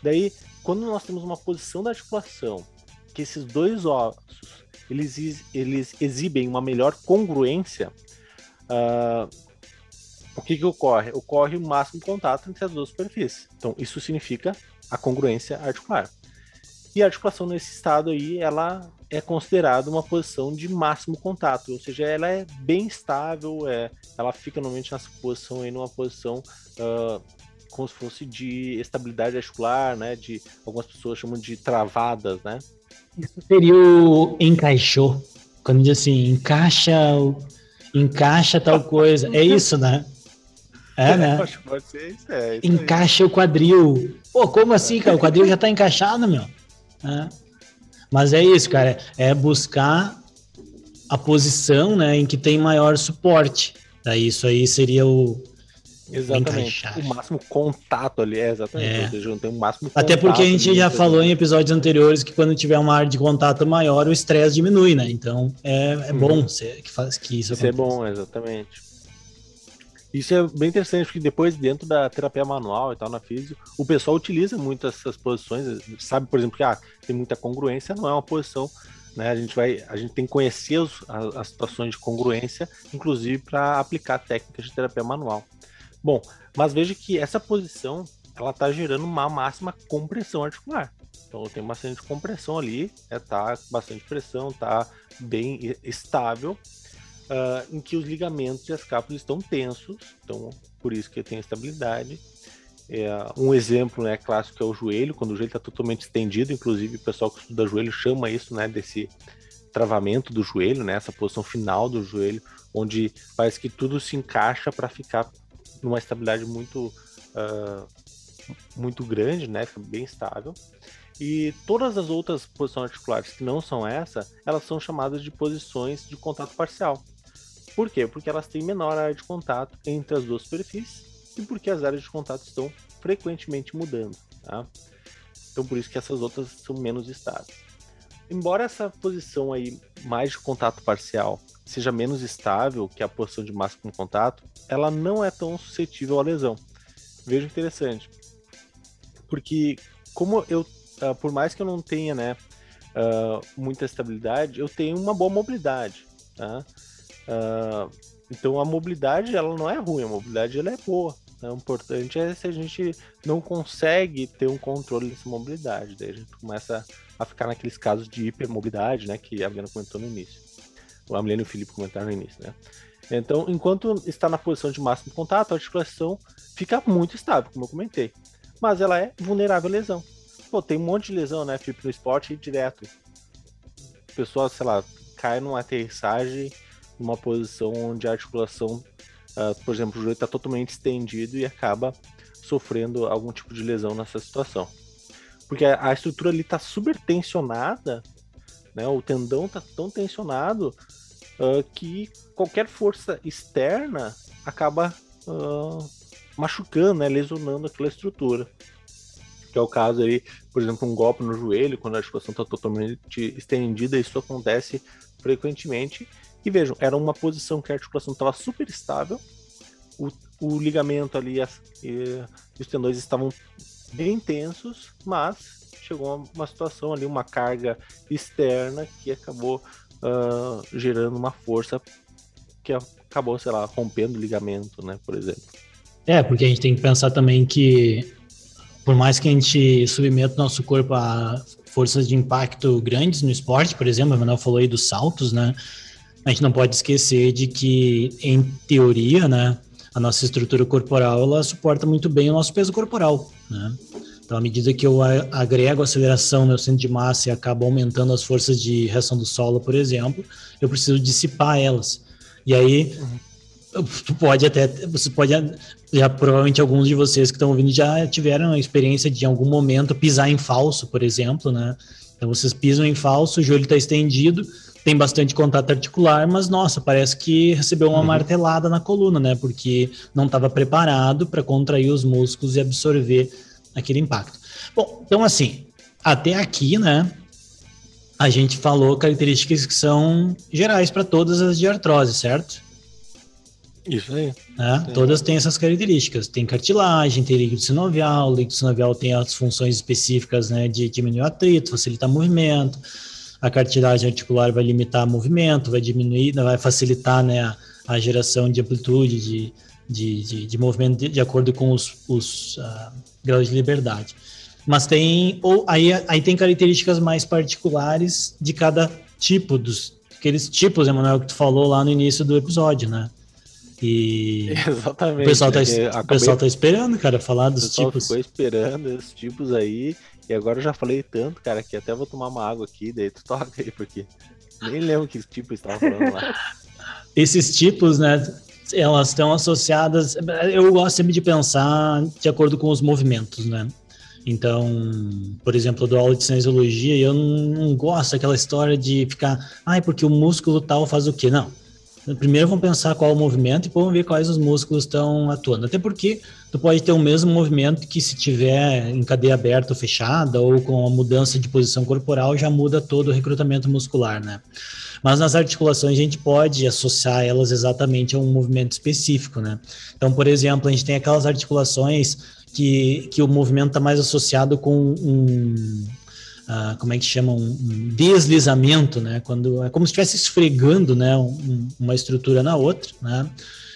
Daí, quando nós temos uma posição da articulação, que esses dois ossos eles, eles exibem uma melhor congruência, ah, o que, que ocorre? Ocorre o máximo contato entre as duas superfícies. Então, isso significa a congruência articular. E a articulação nesse estado aí, ela é considerada uma posição de máximo contato, ou seja, ela é bem estável, é, ela fica normalmente nessa posição aí, numa posição ah, como se fosse de estabilidade articular, né? De algumas pessoas chamam de travadas, né? Isso seria o encaixou. Quando diz assim, encaixa, encaixa tal coisa. É isso, né? <laughs> É, né? Acho que pode ser isso, é. isso aí. Encaixa o quadril. Pô, como assim, cara? O quadril já tá encaixado, meu. É. Mas é isso, cara. É buscar a posição, né, em que tem maior suporte. Daí isso aí seria o Exatamente. encaixar. O máximo contato ali, é exatamente. É. Ou seja, não tem o máximo Até porque a gente já entre falou em episódios anteriores que quando tiver uma área de contato maior, o estresse diminui, né? Então é, é Uhum. bom ser, que, faz, que isso Isso é bom, exatamente. Isso é bem interessante, porque depois, dentro da terapia manual e tal, na física, o pessoal utiliza muito essas posições, sabe, por exemplo, que ah, tem muita congruência, não é uma posição, né? A gente vai, a gente tem que conhecer as, as situações de congruência, inclusive para aplicar técnicas de terapia manual. Bom, mas veja que essa posição, ela está gerando uma máxima compressão articular. Então tem bastante compressão ali, é, tá bastante pressão, tá bem estável, ah, em que os ligamentos e as cápsulas estão tensos, então por isso que tem estabilidade. É, um exemplo né, clássico é o joelho, quando o joelho está totalmente estendido, inclusive o pessoal que estuda joelho chama isso né, desse travamento do joelho, né, essa posição final do joelho, onde parece que tudo se encaixa para ficar numa estabilidade muito, ah, muito grande, né, bem estável. E todas as outras posições articulares que não são essa, elas são chamadas de posições de contato parcial. Por quê? Porque elas têm menor área de contato entre as duas superfícies e porque as áreas de contato estão frequentemente mudando. Tá? Então por isso que essas outras são menos estáveis. Embora essa posição aí mais de contato parcial seja menos estável que a posição de máximo contato, ela não é tão suscetível à lesão. Veja interessante. Porque como eu, ah, por mais que eu não tenha, né, ah, muita estabilidade, eu tenho uma boa mobilidade, tá? Ah, então a mobilidade ela não é ruim, a mobilidade ela é boa. né? O importante é se a gente não consegue ter um controle dessa mobilidade. Daí a gente começa a ficar naqueles casos de hipermobilidade, né, que a Milena comentou no início. A Milena e o Felipe comentaram no início, né? Então, enquanto está na posição de máximo contato, a articulação fica muito estável, como eu comentei. Mas ela é vulnerável à lesão. Pô, tem um monte de lesão, né, Felipe, no esporte direto. Pessoa, sei lá, cai numa aterrissagem, numa posição onde a articulação, uh, por exemplo, o joelho está totalmente estendido e acaba sofrendo algum tipo de lesão nessa situação. Porque a, a estrutura ali está super tensionada, né? O tendão está tão tensionado uh, que qualquer força externa acaba uh, machucando, né? lesionando aquela estrutura. Que é o caso aí, por exemplo, um golpe no joelho, quando a articulação está totalmente estendida, isso acontece frequentemente. E vejam, era uma posição que a articulação estava super estável, o, o ligamento ali as, e, e os tendões estavam bem tensos, mas chegou uma situação ali, uma carga externa que acabou uh, gerando uma força que acabou, sei lá, rompendo o ligamento, né, por exemplo. É, porque a gente tem que pensar também que por mais que a gente submeta o nosso corpo a forças de impacto grandes no esporte, por exemplo, a Manuel falou aí dos saltos, né? A gente não pode esquecer de que, em teoria, né, a nossa estrutura corporal ela suporta muito bem o nosso peso corporal, né? Então, à medida que eu agrego aceleração no meu centro de massa e acabo aumentando as forças de reação do solo, por exemplo, eu preciso dissipar elas. E aí, tu pode até, você pode, já provavelmente alguns de vocês que estão ouvindo já tiveram a experiência de em algum momento pisar em falso, por exemplo, né? Então vocês pisam em falso, o joelho está estendido, tem bastante contato articular, mas nossa, parece que recebeu uma uhum. martelada na coluna, né? Porque não estava preparado para contrair os músculos e absorver aquele impacto. Bom, então assim, até aqui, né, a gente falou características que são gerais para todas as de artrose, certo? Isso aí. Né? Todas têm essas características. Tem cartilagem, tem líquido sinovial, o líquido sinovial tem as funções específicas né, de diminuir o atrito, facilitar movimento. A cartilagem articular vai limitar o movimento, vai diminuir, vai facilitar né, a, a geração de amplitude, de, de, de, de movimento de, de, acordo com os, os uh, graus de liberdade. Mas tem ou aí, aí tem características mais particulares de cada tipo dos aqueles tipos, Emanuel, que tu falou lá no início do episódio, né? E <laughs> Exatamente. O pessoal, tá, acabei... o pessoal tá esperando, cara, falar dos o pessoal tipos. Ficou esperando esses tipos aí. E agora eu já falei tanto, cara, que até vou tomar uma água aqui, daí tu toca aí, porque nem lembro que tipo estava falando lá. <laughs> Esses tipos, né? elas estão associadas. Eu gosto sempre de pensar de acordo com os movimentos, né? Então, por exemplo, eu dou aula de cinesiologia e eu não gosto daquela história de ficar, ai, ah, porque o músculo tal faz o quê? Não. Primeiro vamos pensar qual é o movimento e depois vamos ver quais os músculos estão atuando. Até porque tu pode ter o mesmo movimento que se tiver em cadeia aberta ou fechada ou com a mudança de posição corporal já muda todo o recrutamento muscular, né? Mas nas articulações a gente pode associar elas exatamente a um movimento específico, né? Então, por exemplo, a gente tem aquelas articulações que, que o movimento está mais associado com um, Uh, como é que chama, um, deslizamento, né? Quando é como se estivesse esfregando, né, um, uma estrutura na outra, né?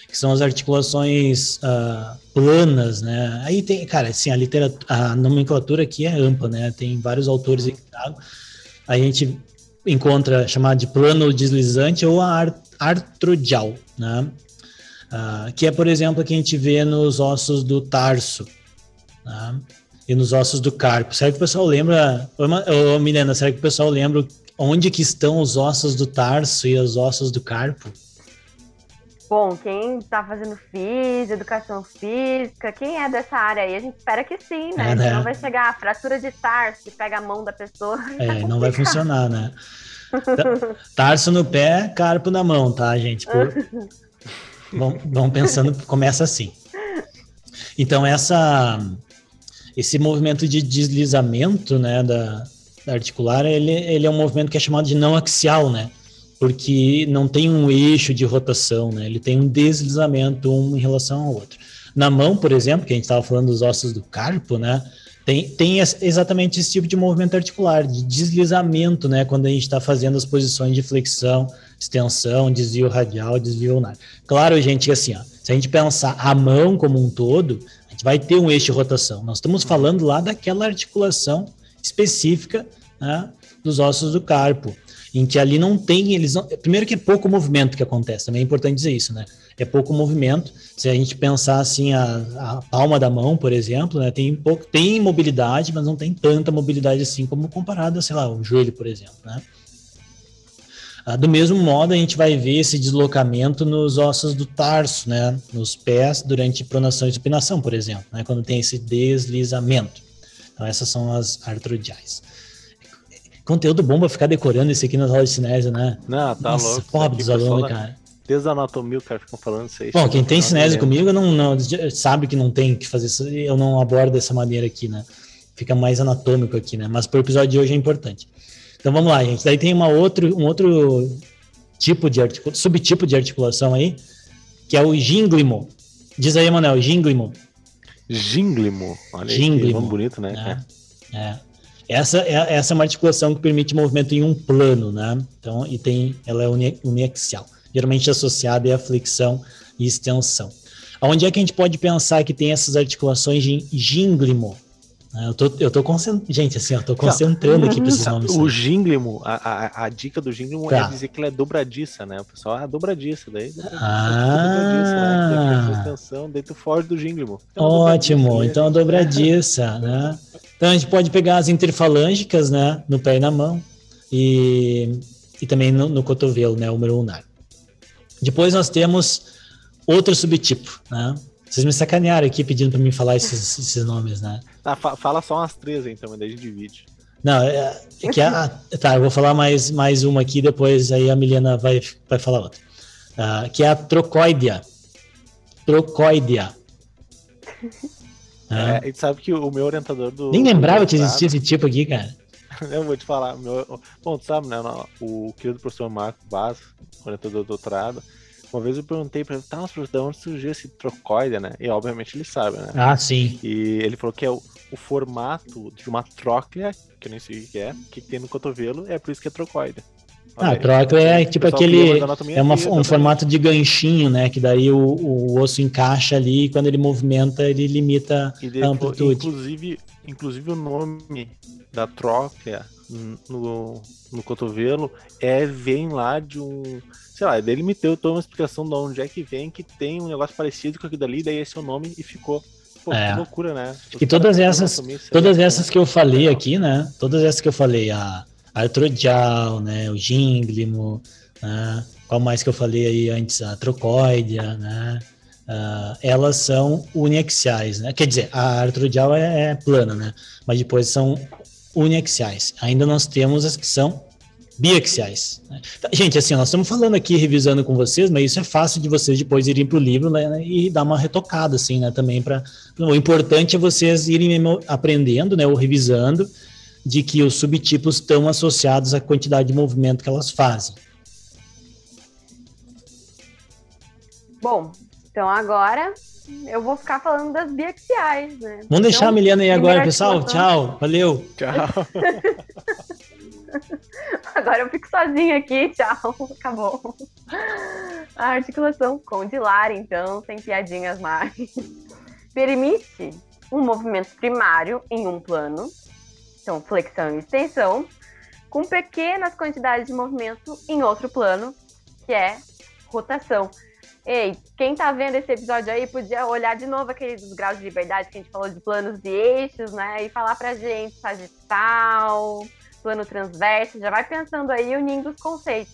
Que são as articulações uh, planas, né? Aí tem, cara, assim, a literatura, a nomenclatura aqui é ampla, né? Tem vários autores aqui. A gente encontra chamada de plano deslizante ou a artrodial, né? Uh, que é, por exemplo, que a gente vê nos ossos do tarso né? E nos ossos do carpo. Será que o pessoal lembra, ô, Milena, será que o pessoal lembra onde que estão os ossos do tarso e os ossos do carpo? Bom, quem está fazendo física, educação física, quem é dessa área aí, a gente espera que sim, né? É, né? Não vai chegar a fratura de tarso, que pega a mão da pessoa. <laughs> É, não vai funcionar, né? Tarso no pé, carpo na mão, tá, gente? Por... <laughs> vamos, pensando, começa assim. Então, essa, esse movimento de deslizamento né, da, da articular, ele, ele é um movimento que é chamado de não axial, né? porque não tem um eixo de rotação, né? Ele tem um deslizamento um em relação ao outro. Na mão, por exemplo, que a gente estava falando dos ossos do carpo, né? Tem, tem exatamente esse tipo de movimento articular, de deslizamento, né? Quando a gente está fazendo as posições de flexão, extensão, desvio radial, desvio ulnar. Claro, gente, assim, ó, se a gente pensar a mão como um todo, vai ter um eixo de rotação. Nós estamos falando lá daquela articulação específica né, dos ossos do carpo, em que ali não tem, eles não, primeiro que é pouco movimento que acontece, também é importante dizer isso, né? É pouco movimento. Se a gente pensar assim a, a palma da mão, por exemplo, né, tem pouco, tem mobilidade, mas não tem tanta mobilidade assim como comparado, sei lá, o joelho, por exemplo, né? Ah, do mesmo modo, a gente vai ver esse deslocamento nos ossos do tarso, né? Nos pés, durante pronação e supinação, por exemplo, né? Quando tem esse deslizamento. Então, essas são as artrodiais. Conteúdo bom pra ficar decorando isso aqui nas aulas de cinésio, né? Não, tá Nossa, louco. pobre dos alunos, cara. Desde a anatomia, o cara fica falando isso aí. Bom, quem tem Não, cinésio não comigo não, não sabe que não tem que fazer isso. Eu não abordo dessa maneira aqui, né? Fica mais anatômico aqui, né? Mas pro episódio de hoje é importante. Então vamos lá, gente. Daí tem uma outro, um outro tipo de articulação, subtipo de articulação aí, que é o gínglimo. Diz aí, Manuel, gínglimo. Gínglimo. Olha aí, que Gínglimo. bonito, né? É, é. Essa, é, essa é uma articulação que permite movimento em um plano, né? Então, e tem, ela é uni, uniaxial. Geralmente associada é a flexão e extensão. Onde é que a gente pode pensar que tem essas articulações de gínglimo? Né? Eu tô, eu tô concentrando, gente, assim, eu tô concentrando aqui para esses nomes. O gínglimo, a, a, a dica do gínglimo Tá. é dizer que ele é dobradiça, né? O pessoal, ah, dobradiça, daí dobradiça, Ah. dobradiça, né? Daí faz extensão, daí tu foge do gínglimo. Então, Ótimo, então a dobradiça, <laughs> né? Então a gente pode pegar as interfalângicas, né, no pé e na mão, e, e também no, no cotovelo, né, o ulnar. Depois nós temos outro subtipo, né? Vocês me sacanearam aqui pedindo para mim falar esses, esses nomes, né? Ah, fa- fala só umas três então, daí a gente divide. Não, é, é que a, tá, eu vou falar mais, mais uma aqui, depois aí a Milena vai, vai falar outra. Ah, que é a trocoidea. Trocoidea. Ah, É, a gente sabe que o meu orientador do. nem lembrava que existia esse tipo aqui, cara. <laughs> Eu vou te falar. Meu, bom, tu sabe, né? O querido professor Marco Vaz, orientador do doutorado, uma vez eu perguntei pra ele, tá, mas professor, de onde surgiu esse trocoide, né? E obviamente ele sabe, né? Ah, sim. E ele falou que é o, o formato de uma tróclea, que eu nem sei o que é, que tem no cotovelo, é por isso que é trocoide. Ah, tróclea é tipo aquele. É uma- um exatamente. formato de ganchinho, né? Que daí o, o osso encaixa ali e quando ele movimenta, ele limita E a amplitude. inclusive, inclusive o nome da tróclea no, no cotovelo é vem lá de um. Sei lá, daí ele me deu toda uma explicação de onde é que vem, que tem um negócio parecido com aquilo dali, daí esse é o nome e ficou. Pô, É. que loucura, né? Os E todas essas- isso aí Todas é- essas que eu falei aqui, né? Todas essas que eu falei, a artrodial, né? O gínglimo, né? Qual mais que eu falei aí antes? A trocoidea, né? Ah, elas são uniaxiais, né? Quer dizer, a artrodial é, é plana, né? Mas depois são uniaxiais. Ainda nós temos as que são biaxiais. né? Tá, Gente, assim, nós estamos falando aqui, revisando com vocês, mas isso é fácil de vocês depois irem para o livro né, e dar uma retocada, assim, né? Também para. O importante é vocês irem aprendendo, né? Ou revisando, de que os subtipos estão associados à quantidade de movimento que elas fazem. Bom, então agora eu vou ficar falando das biaxiais, né? Vamos deixar Então, a Milena aí agora, pessoal. Tchau, valeu. Tchau. <laughs> <laughs> Agora eu fico sozinha aqui, <laughs> tchau, acabou. A articulação condilar, então, sem piadinhas mais. Permite um movimento primário em um plano, então flexão e extensão, com pequenas quantidades de movimento em outro plano, que é rotação. Ei, quem tá vendo esse episódio aí podia olhar de novo aquele dos graus de liberdade que a gente falou de planos e eixos, né? E falar pra gente sagital, plano transverso, já vai pensando aí unindo os conceitos.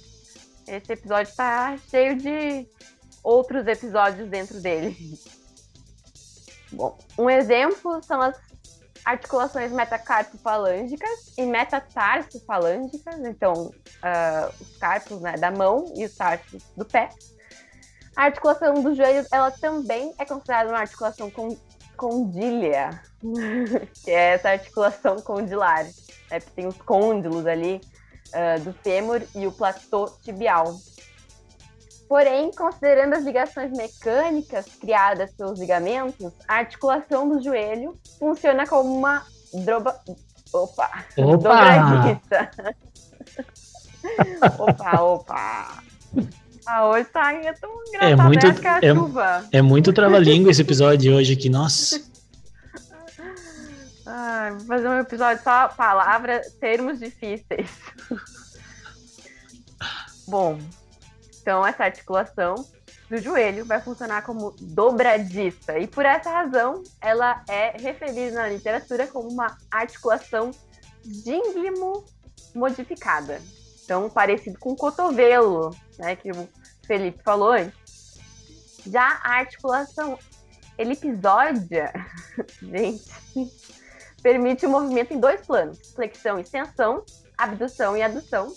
Esse episódio tá cheio de outros episódios dentro dele. <laughs> Bom, um exemplo são as articulações metacarpofalângicas e metatarso-falângicas, então ah, os carpos né, da mão e os tarsos do pé. A articulação do joelho, ela também é considerada uma articulação condília, <laughs> que é essa articulação condilar né, porque tem os côndilos ali ah, do fêmur e o platô tibial. Porém, considerando as ligações mecânicas criadas pelos ligamentos, a articulação do joelho funciona como uma droba... Opa! Opa! Dobradiça. <laughs> opa, opa! Ah, hoje tá é tão engraçado, É muito- é- chuva. É muito trava-língua esse episódio de hoje aqui, nossa. <laughs> Ah, vou fazer um episódio só palavras, termos difíceis. <laughs> Bom, então essa articulação do joelho vai funcionar como dobradiça e por essa razão ela é referida na literatura como uma articulação dínglimo modificada. Então, parecido com o cotovelo, né, que o Felipe falou antes. Já a articulação elipsódia, <laughs> gente, permite o movimento em dois planos: flexão e extensão, abdução e adução,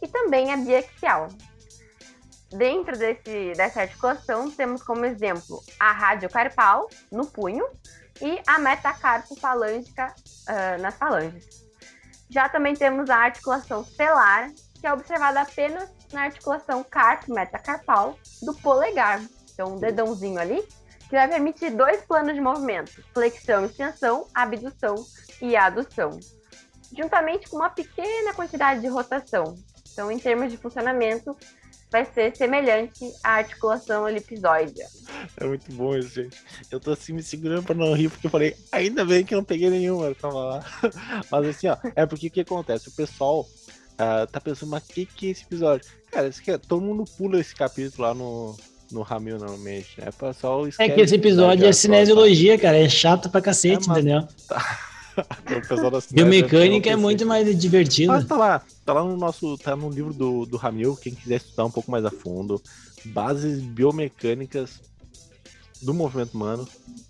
e também a biaxial. Dentro desse, dessa articulação, temos como exemplo a radiocarpal no punho e a metacarpofalângica uh, nas falanges. Já também temos a articulação celar, que é observada apenas na articulação carpo-metacarpal do polegar. Então, um dedãozinho ali, que vai permitir dois planos de movimento: flexão e extensão, abdução e adução, juntamente com uma pequena quantidade de rotação. Então, em termos de funcionamento, vai ser semelhante à articulação elipsoide. É muito bom isso, gente. Eu tô assim me segurando pra não rir, porque eu falei, ainda bem que eu não peguei nenhuma, tava lá. <laughs> Mas assim, ó, é porque o que acontece? O pessoal uh, tá pensando, mas o que, que é esse episódio? Cara, isso aqui, é, todo mundo pula esse capítulo lá no, no Ramil normalmente, né? Pessoal é que esse episódio é cinesiologia, cara. É chato pra cacete, é, entendeu? Tá. <laughs> Biomecânica é muito mais divertido. Mas tá lá, tá lá no nosso, tá no livro do, do Ramil, quem quiser estudar um pouco mais a fundo, bases biomecânicas do movimento humano,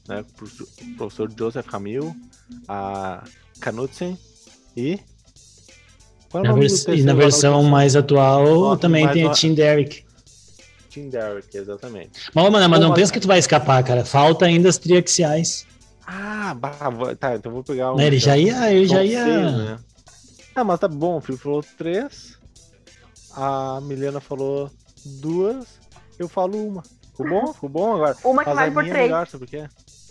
né? O professor Joseph Ramil, a Knudsen e é na, vers e na versão mais atual Nossa, também tem a Tim Derrick. Tim Derrick, exatamente. Mas, mano, mas não pensa que tu vai escapar, cara. Falta ainda as triaxiais. Ah, bah, tá, então vou pegar um. Ele já ia, eu já ia. né? Ah, mas tá bom, o Felipe falou três, a Milena falou duas, eu falo uma. Ficou bom? Ficou bom agora? Uma que mas vale por é três. Melhor, sabe por quê?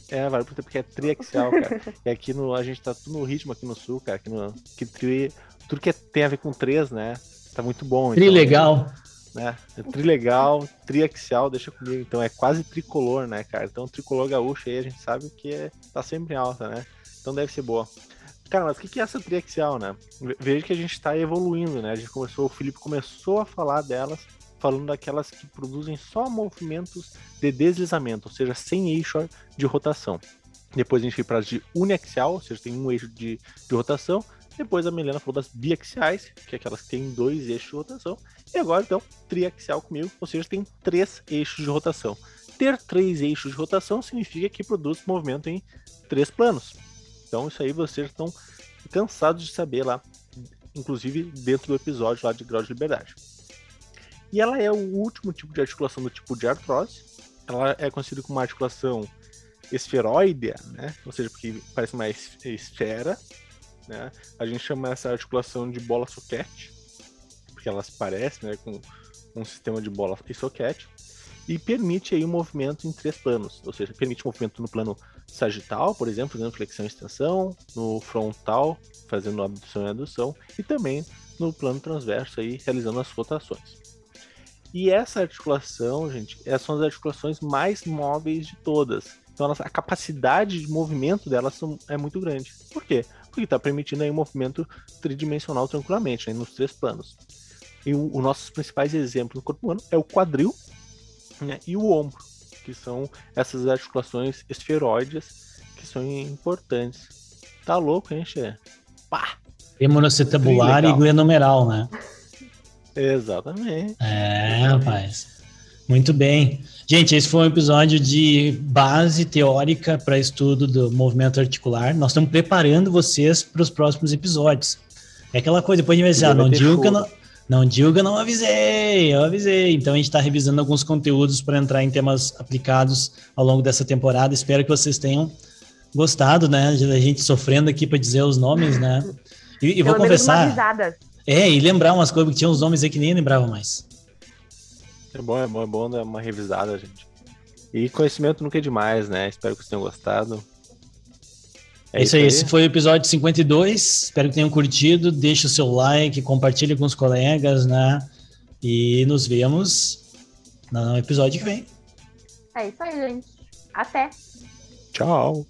É, vale por porque é triaxial, cara. e <laughs> aqui no, a gente tá tudo no ritmo aqui no sul, cara. Aqui no, que tri, tudo que é, tem a ver com três, né? Tá muito bom. Tri então, legal né? É trilegal, triaxial, deixa comigo. Então é quase tricolor, né, cara? Então tricolor gaúcho aí a gente sabe que é, tá sempre em alta, né? Então deve ser boa. Cara, mas o que é essa triaxial, né? Veja que a gente está evoluindo, né? A gente começou, o Felipe começou a falar delas, falando daquelas que produzem só movimentos de deslizamento, ou seja, sem eixo de rotação. Depois a gente foi para as de uniaxial, ou seja, tem um eixo de, de rotação. Depois a Milena falou das biaxiais, que é aquelas que têm dois eixos de rotação. E agora, então, triaxial comigo, ou seja, tem três eixos de rotação. Ter três eixos de rotação significa que produz movimento em três planos. Então, isso aí vocês estão cansados de saber lá, inclusive dentro do episódio lá de grau de liberdade. E ela é o último tipo de articulação do tipo de artrose. Ela é conhecida como uma articulação esferoidea, né? Ou seja, porque parece uma esfera, né? A gente chama essa articulação de bola soquete porque elas parecem né, com um sistema de bola e soquete, e permite aí um movimento em três planos, ou seja, permite movimento no plano sagital, por exemplo, fazendo flexão e extensão, no frontal, fazendo abdução e adução, e também no plano transverso aí, realizando as rotações. E essa articulação, gente, essas são as articulações mais móveis de todas. Então a capacidade de movimento delas é muito grande. Por quê? Porque está permitindo aí um movimento tridimensional tranquilamente, né, nos três planos. E os nossos principais exemplos no corpo humano é o quadril né, e o ombro, que são essas articulações esferoides que são importantes. Tá louco, hein, Xê? Pá! Hemonocetabular e glenomeral, né? Exatamente. É, rapaz. Muito bem. Gente, esse foi um episódio de base teórica para estudo do movimento articular. Nós estamos preparando vocês para os próximos episódios. É aquela coisa, depois de ah, não digo que eu não, não diga, não avisei, eu avisei. Então a gente está revisando alguns conteúdos para entrar em temas aplicados ao longo dessa temporada. Espero que vocês tenham gostado, né? A gente sofrendo aqui para dizer os nomes, né? E, e vou confessar. É, e lembrar umas coisas que tinham os nomes aí que nem lembrava mais. É bom, é bom, é bom dar uma revisada, gente. E conhecimento nunca é demais, né? Espero que vocês tenham gostado. É, isso aí, esse foi o episódio 52. Espero que tenham curtido. Deixe o seu like, compartilhe com os colegas, né? E nos vemos no episódio que vem. É isso aí, gente. Até. Tchau.